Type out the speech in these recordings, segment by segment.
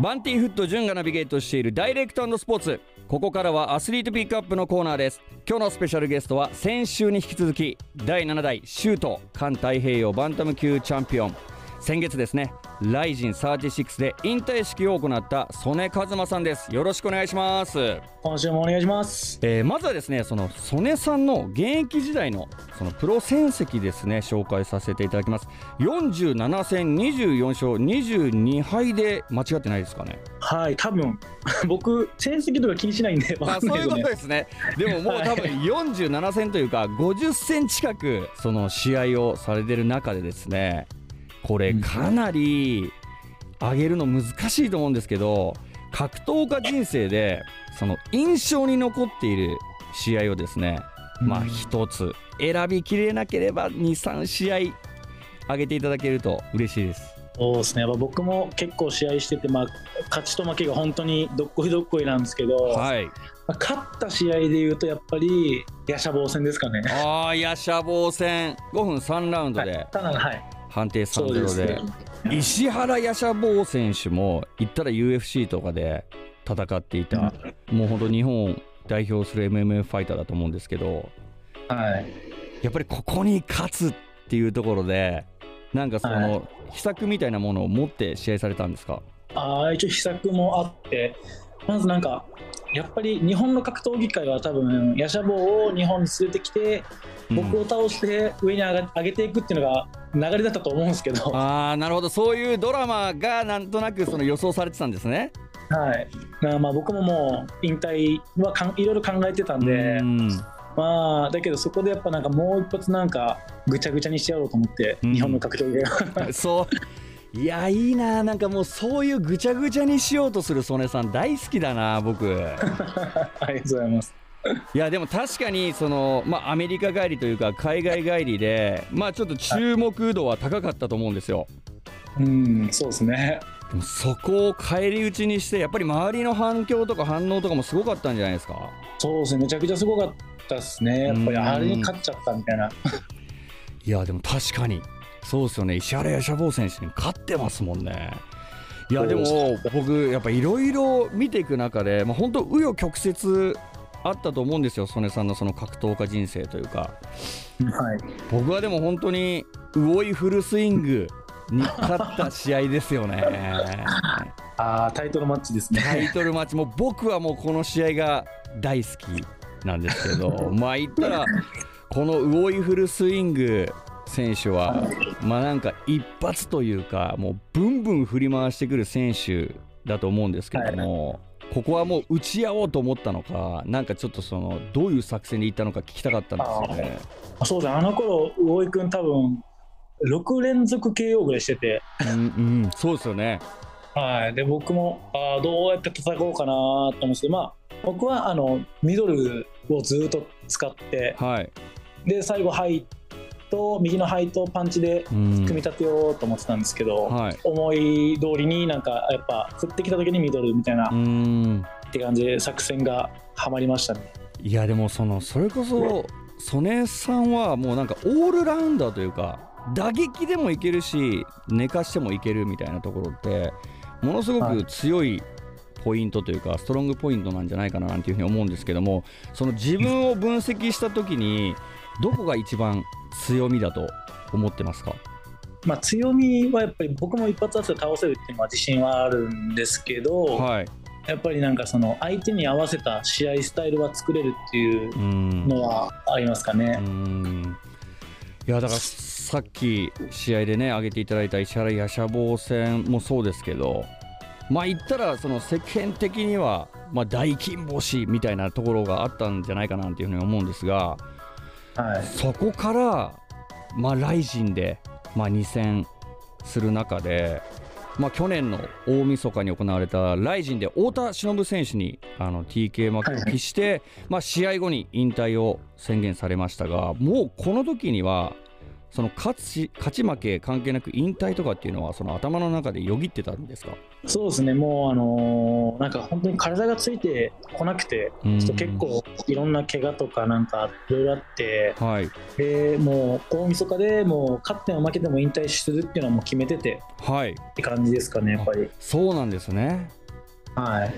バンティーフット潤がナビゲートしているダイレクトスポーツ。ここからはアスリートピックアップのコーナーです。今日のスペシャルゲストは先週に引き続き第7代シュート環太平洋バンタム級チャンピオン。先月ですねライジン36で引退式を行った曽根一馬さんです。よろしくお願いします。今週もお願いします、えーまずはですねその曽根さんの現役時代のそのプロ戦績ですね紹介させていただきます。47戦24勝22敗で間違ってないですかね？はい多分。僕成績とか気にしないんで わあそういうことですね。でももう多分47戦というか50戦近くその試合をされてる中でですねこれかなり上げるの難しいと思うんですけど格闘家人生でその印象に残っている試合をですねまあ一つ選びきれなければ23試合上げていただけると嬉しいです。そうですね。やっぱ僕も結構試合してて、まあ、勝ちと負けが本当にどっこいどっこいなんですけど、はい、まあ勝った試合でいうとやっぱりヤシャボー戦ですかね。ああ、ヤシャボー戦。5分3ラウンドで。ただはい判定そうで3-0ですね。石原ヤシャボー選手も言ったら UFC とかで戦っていた、もう本当日本を代表する MMA ファイターだと思うんですけどはい。やっぱりここに勝つっていうところでなんかその、は秘策みたいなものを持って試合されたんですか？あー一応秘策もあってまずなんかやっぱり日本の格闘技界は多分ヤシャボーを日本に連れてきて僕を倒して上に上が上げていくっていうのが流れだったと思うんですけど、ああなるほど。そういうドラマがなんとなくその予想されてたんですね。はい、なまあ僕ももう引退はかんいろいろ考えてたんで、うん。まあだけどそこでやっぱなんかもう一発なんかぐちゃぐちゃにしてやろうと思って、うん。日本の格闘技が そういやいいな。なんかもうそういうぐちゃぐちゃにしようとする曽根さん大好きだな僕。ありがとうございます。いやでも確かにその、まあ、アメリカ帰りというか海外帰りでまあちょっと注目度は高かったと思うんですよ。うんそうですね。そこを返り討ちにしてやっぱり周りの反響とか反応とかもすごかったんじゃないですか？そうですねめちゃくちゃすごかったですね。やっぱりあれに勝っちゃったみたいな。いやでも確かにそうですよね。石原ヤシャボー選手に勝ってますもんね。いやでも僕やっぱいろいろ見ていく中で、まあ、本当紆余曲折あったと思うんですよ。曽根さんのその格闘家人生というか。はい。僕はでも本当に魚井フルスイングに勝った試合ですよね。あータイトルマッチですタイねトルマッチ。もう僕はもうこの試合が大好きなんですけど。まあ言ったらこの魚井フルスイング選手はまあなんか一発というかもうブンブン振り回してくる選手だと思うんですけども、ここはもう打ち合おうと思ったのかなんかちょっとそのどういう作戦でいったのか聞きたかったんですよね。あそうですねあの頃魚井君多分6連続 KO ぐらいしててうん、うん、そうですよね。はい、で僕もあーどうやって戦おうかなと思うんですけど、まあ、僕はあのミドルをずっと使ってはい。で最後ハイと右のハイとパンチでうん組み立てようと思ってたんですけど、はい。思い通りになんかやっぱ振ってきた時にミドルみたいなうん。って感じで作戦がはまりましたね。いやでもそのそれこそ曽根さんはもうなんかオールラウンダーというか打撃でもいけるし寝かしてもいけるみたいなところってものすごく強いポイントというかストロングポイントなんじゃないかななんていうふうに思うんですけどもその自分を分析した時にどこが一番強みだと思ってますか？まあ、強みはやっぱり僕も一発当てて倒せるっていうのは自信はあるんですけど、はい。やっぱりなんかその相手に合わせた試合スタイルは作れるっていううん。のはありますかね。うん。いやだからさっき試合でね挙げていただいた石原ヤシャ戦もそうですけどまあ言ったらその世間的にはまあ大金星みたいなところがあったんじゃないかなっていうふうに思うんですがはい、そこからまあライジンでまあ2戦する中でまあ去年の大晦日に行われたライジンで太田忍選手にあの TK 負けを喫して、まあ試合後に引退を宣言されましたがもうこの時にはその勝ち勝ち負け関係なく引退とかっていうのはその頭の中でよぎってたんですか？そうですね、もう、あのーなんか本当に体がついてこなくて、うん。ちょっと結構いろんな怪我とかなんかいろいろあって、はい。でもう大晦日でもう勝っても負けても引退するっていうのはもう決めてて。はい。って感じですかね、やっぱり。そうなんですね。はい、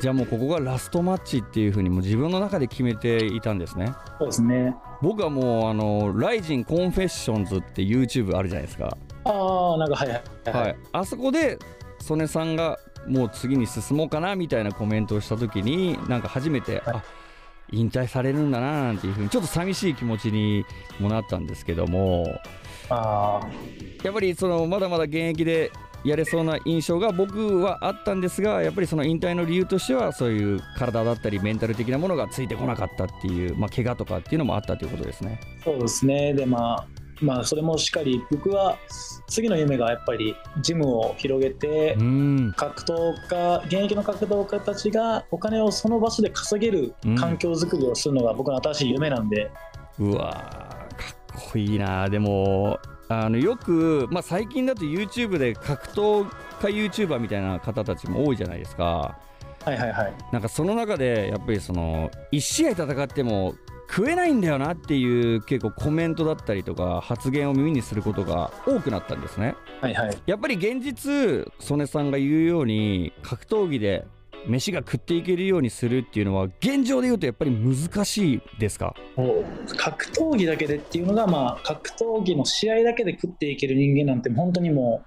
じゃあもうここがラストマッチっていうふうにもう自分の中で決めていたんですね。そうですね。僕はもうあの「ライジンコンフェッションズ」って YouTube あるじゃないですか。ああ、なんかはいはい。はい、あそこで祖根さんがもう次に進もうかなみたいなコメントをした時になんか初めて、あ引退されるんだななんていうふうにちょっと寂しい気持ちにもなったんですけどもああ、やっぱりそのまだまだ現役でやれそうな印象が僕はあったんですがやっぱりその引退の理由としてはそういう体だったりメンタル的なものがついてこなかったっていう、まあ、怪我とかっていうのもあったということですね。そうですね。で、まあ、まあ、それもしっかり、僕は次の夢がやっぱりジムを広げてう、ん。格闘家現役の格闘家たちがお金をその場所で稼げる環境づくりをするのが僕の新しい夢なんで、うわーかっこいいなでもあのよく、まあ、最近だと YouTube で格闘家 YouTuber みたいな方たちも多いじゃないですかはいはいはい。なんかその中でやっぱりその1試合戦っても食えないんだよなっていう結構コメントだったりとか発言を耳にすることが多くなったんですね。はいはい。やっぱり現実曽根さんが言うように格闘技で飯が食っていけるようにするっていうのは現状で言うとやっぱり難しいですか？格闘技だけでっていうのが、まあ、格闘技の試合だけで食っていける人間なんて本当にもう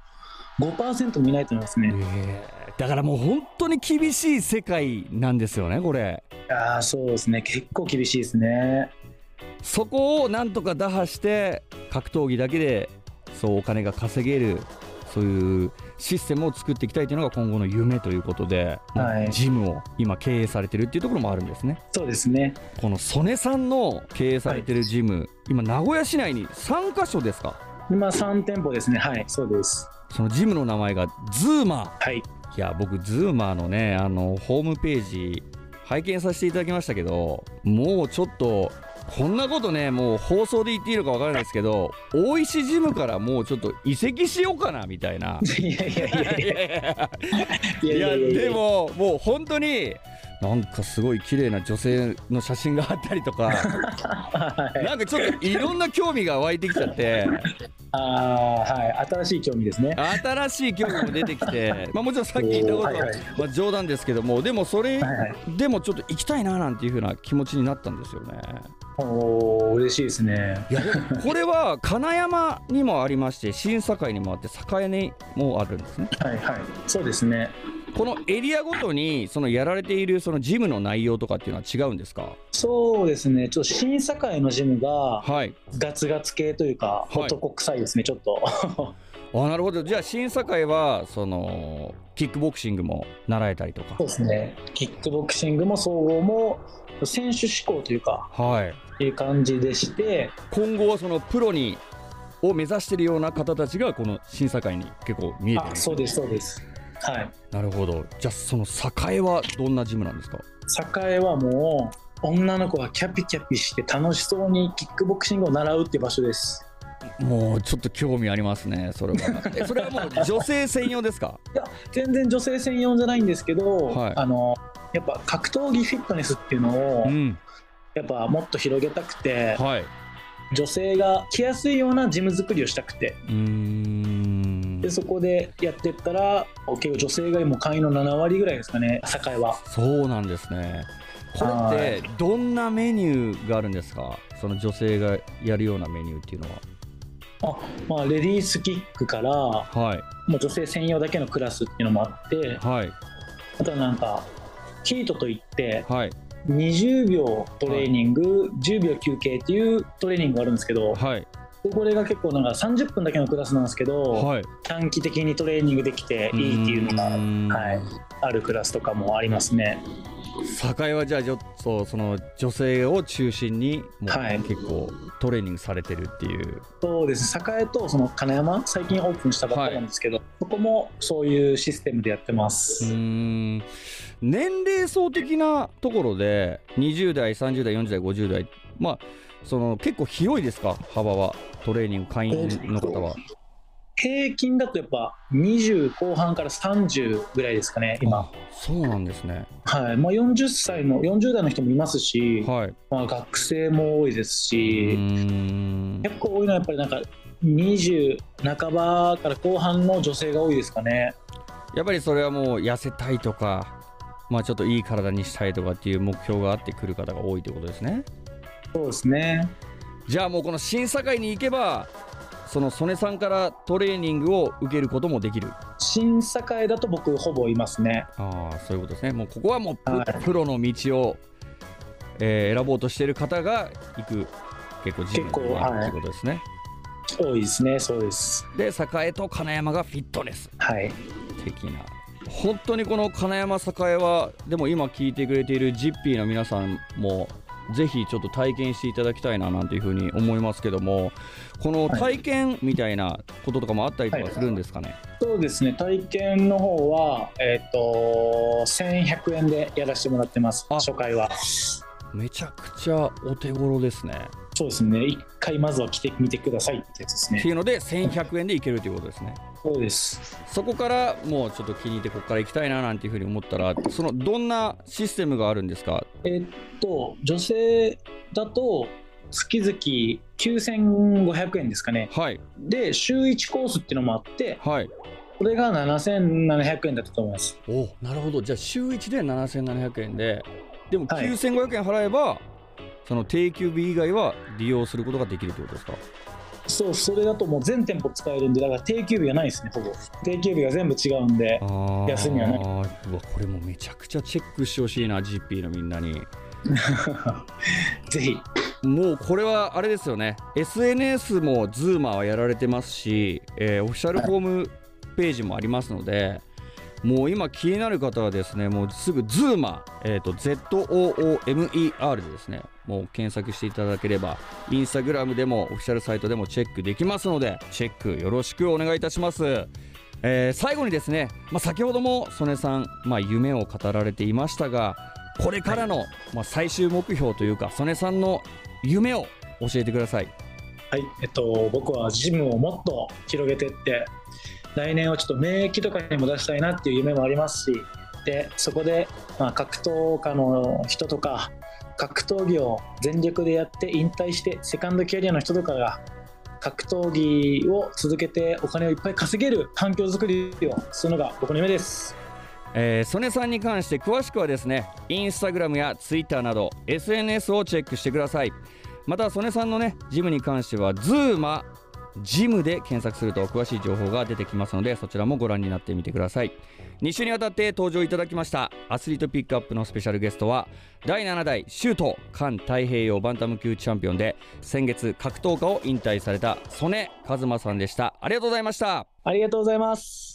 5%もいないと思いますね。だからもう本当に厳しい世界なんですよねこれ。ああそうですね。結構厳しいですね。そこをなんとか打破して格闘技だけでそうお金が稼げるそういうシステムを作っていきたいというのが今後の夢ということで、まあはい。ジムを今経営されてるっていうところもあるんですね。そうですね。この祖根さんの経営されてるジム、今名古屋市内に3カ所ですか？今3店舗ですね。はいそうです。そのジムの名前が ZOOMER はいいや僕 ZOOMER のねあのホームページ拝見させていただきましたけどもうちょっとこんなことねもう放送で言っていいのかわからないですけど大石ジムからもうちょっと移籍しようかなみたいな いやいやいやいやい いややいやいやでももう本当になんかすごい綺麗な女性の写真があったりとかはいなんかちょっといろんな興味が湧いてきちゃってあーはい新しい興味ですね。新しい興味も出てきて、まあ、もちろんさっき言ったことは、はいはいまあ、冗談ですけどもでもそれはいはい。でもちょっと行きたいななんていう風な気持ちになったんですよね。おー嬉しいですね。いやこれは金山にもありまして新堺にもあって栄にもあるんですね。はいはい。そうですね。このエリアごとにそのやられているそのジムの内容とかっていうのは違うんですか？そうですね。ちょっと新堺のジムがはいガツガツ系というか、はい男臭いですね、ちょっと。あなるほどじゃあ新堺はそのキックボクシングも習えたりとかそうですね。キックボクシングも総合も選手志向というか、はいいう感じでして、今後はそのプロにを目指しているような方たちがこの新堺に結構見えてるあ、そうです、そうです。はい。なるほどじゃあその栄はどんなジムなんですか？栄はもう、女の子がキャピキャピして楽しそうにキックボクシングを習うって場所です。もうちょっと興味ありますね、それは。えそれはもう女性専用ですか？いや、全然女性専用じゃないんですけど、はいあの、やっぱ格闘技フィットネスっていうのを、うん、やっぱもっと広げたくて、はい。女性が来やすいようなジム作りをしたくて、うーんで、そこでやってったら、結構女性がもう会員の7割ぐらいですかね、栄は。そうなんですね。これってどんなメニューがあるんですか？その女性がやるようなメニューっていうのあまあ、レディースキックから、は。はい。もう女性専用だけのクラスっていうのもあって、はい。あとはなんか、ヒートといって、はい。20秒トレーニング、10秒休憩っていうトレーニングがあるんですけど、はい。これが結構なんか30分だけのクラスなんですけど、はい。短期的にトレーニングできていいっていうのが、がはい、あるクラスとかもありますね。栄はじゃあちょっとその女性を中心にもうはい。結構トレーニングされてるっていう。そうです。栄とその金山最近オープンしたばっかりなんですけど、そこもそういうシステムでやってます、年齢層的なところで20代30代40代50代まあその結構広いですか？幅は？トレーニング会員の方は、平均だとやっぱ20後半から30ぐらいですかね今。あそうなんですね。はい。まあ、40歳の40代の人もいますし、はい。まあ、学生も多いですし、ん。結構多いのはやっぱりなんか20半ばから後半の女性が多いですかね。やっぱりそれはもう痩せたいとかまあちょっといい体にしたいとかっていう目標があってくる方が多いということですねそうですね。じゃあもうこの審査会に行けばその曽根さんからトレーニングを受けることもできる。審査会だと僕ほぼいますね。ああそういうことですね。もうここはもうプ,、はい。プロの道を、えー選ぼうとしている方が行く結構ジムということですね。多いですね。そうです。で栄と金山がフィットネス。はい。的な。本当にこの金山栄はでも今聞いてくれているジッピーの皆さんもぜひちょっと体験していただきたいななんていうふうに思いますけどもこの体験みたいなこととかもあったりとかするんですかね、そうですね。体験の方はえっ、と1100円でやらせてもらってます。あ。初回は。めちゃくちゃお手頃ですねそうですね。一回まずは来てみてくださいってやつですね。っていうので1100円でいけるということですね。そうです。そこからもうちょっと気に入ってここから行きたいななんていうふうに思ったらそのどんなシステムがあるんですか？えっと女性だと月々9500円ですかね。はい。で週1コースっていうのもあってはい。これが7700円だったと思います。おなるほど。じゃあ週1で7700円で。でもはい。9500円払えば、その定休日以外は利用することができるってことですか？そうそれだともう全店舗使えるんでだから定休日がないですねほぼ。定休日が全部違うんであー。休みはない。うわこれもうめちゃくちゃチェックしてほしいな GP のみんなに。ぜひ。もうこれはあれですよね。SNS も Zoomer はやられてますし、えーオフィシャルホームページもありますので、もう今気になる方はですねもうすぐ Zoomer、えーと ZOOMER でですねもう検索していただければインスタグラムでもオフィシャルサイトでもチェックできますのでチェックよろしくお願いいたします。えー最後にですね、まあ、先ほども曽根さん、まあ、夢を語られていましたがこれからの、まあ、最終目標というか曽根さんの夢を教えてください。はいえっと僕はジムをもっと広げてって来年はちょっと免疫とかにも出したいなっていう夢もありますしでそこで、まあ、格闘家の人とか格闘技を全力でやって引退してセカンドキャリアの人とかが格闘技を続けてお金をいっぱい稼げる環境づくりをするのが僕の夢です。えー、曽根さんに関して詳しくはですねインスタグラムやツイッターなど SNS をチェックしてくださいまた曽根さんのねジムに関しては Zooma ジムで検索すると詳しい情報が出てきますのでそちらもご覧になってみてください。2週にわたって登場いただきましたアスリートピックアップのスペシャルゲストは第7代シュート環太平洋バンタム級チャンピオンで先月格闘家を引退された曽根一馬さんでした。ありがとうございました。ありがとうございます。